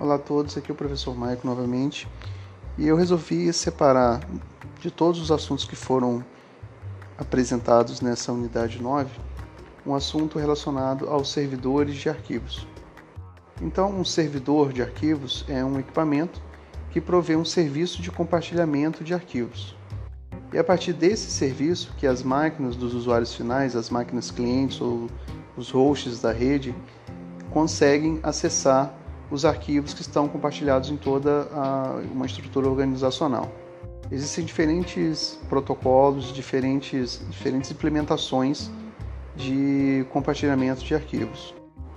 Olá a todos, aqui é o professor Maico novamente e eu resolvi separar de todos os assuntos que foram apresentados nessa unidade 9 um assunto relacionado aos servidores de arquivos. Então, um servidor de arquivos é um equipamento que provê um serviço de compartilhamento de arquivos. E a partir desse serviço que as máquinas dos usuários finais, as máquinas clientes ou os hosts da rede, conseguem acessar os arquivos que estão compartilhados em toda a, uma estrutura organizacional. Existem diferentes protocolos, diferentes, diferentes implementações de compartilhamento de arquivos.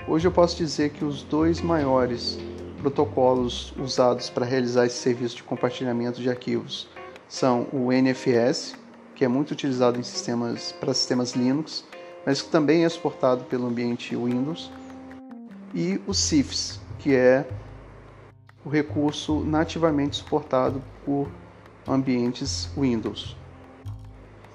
Hoje eu posso dizer que os dois maiores protocolos usados para realizar esse serviço de compartilhamento de arquivos são o NFS, que é muito utilizado em sistemas para sistemas Linux, mas que também é suportado pelo ambiente Windows, e o CIFS, que é o recurso nativamente suportado por ambientes Windows.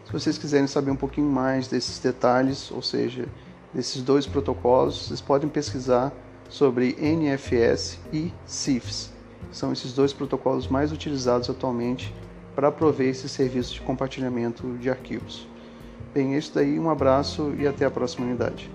Se vocês quiserem saber um pouquinho mais desses detalhes, ou seja, desses dois protocolos, vocês podem pesquisar sobre NFS e CIFS. São esses dois protocolos mais utilizados atualmente para prover esse serviço de compartilhamento de arquivos. Bem, é isso daí, um abraço e até a próxima unidade.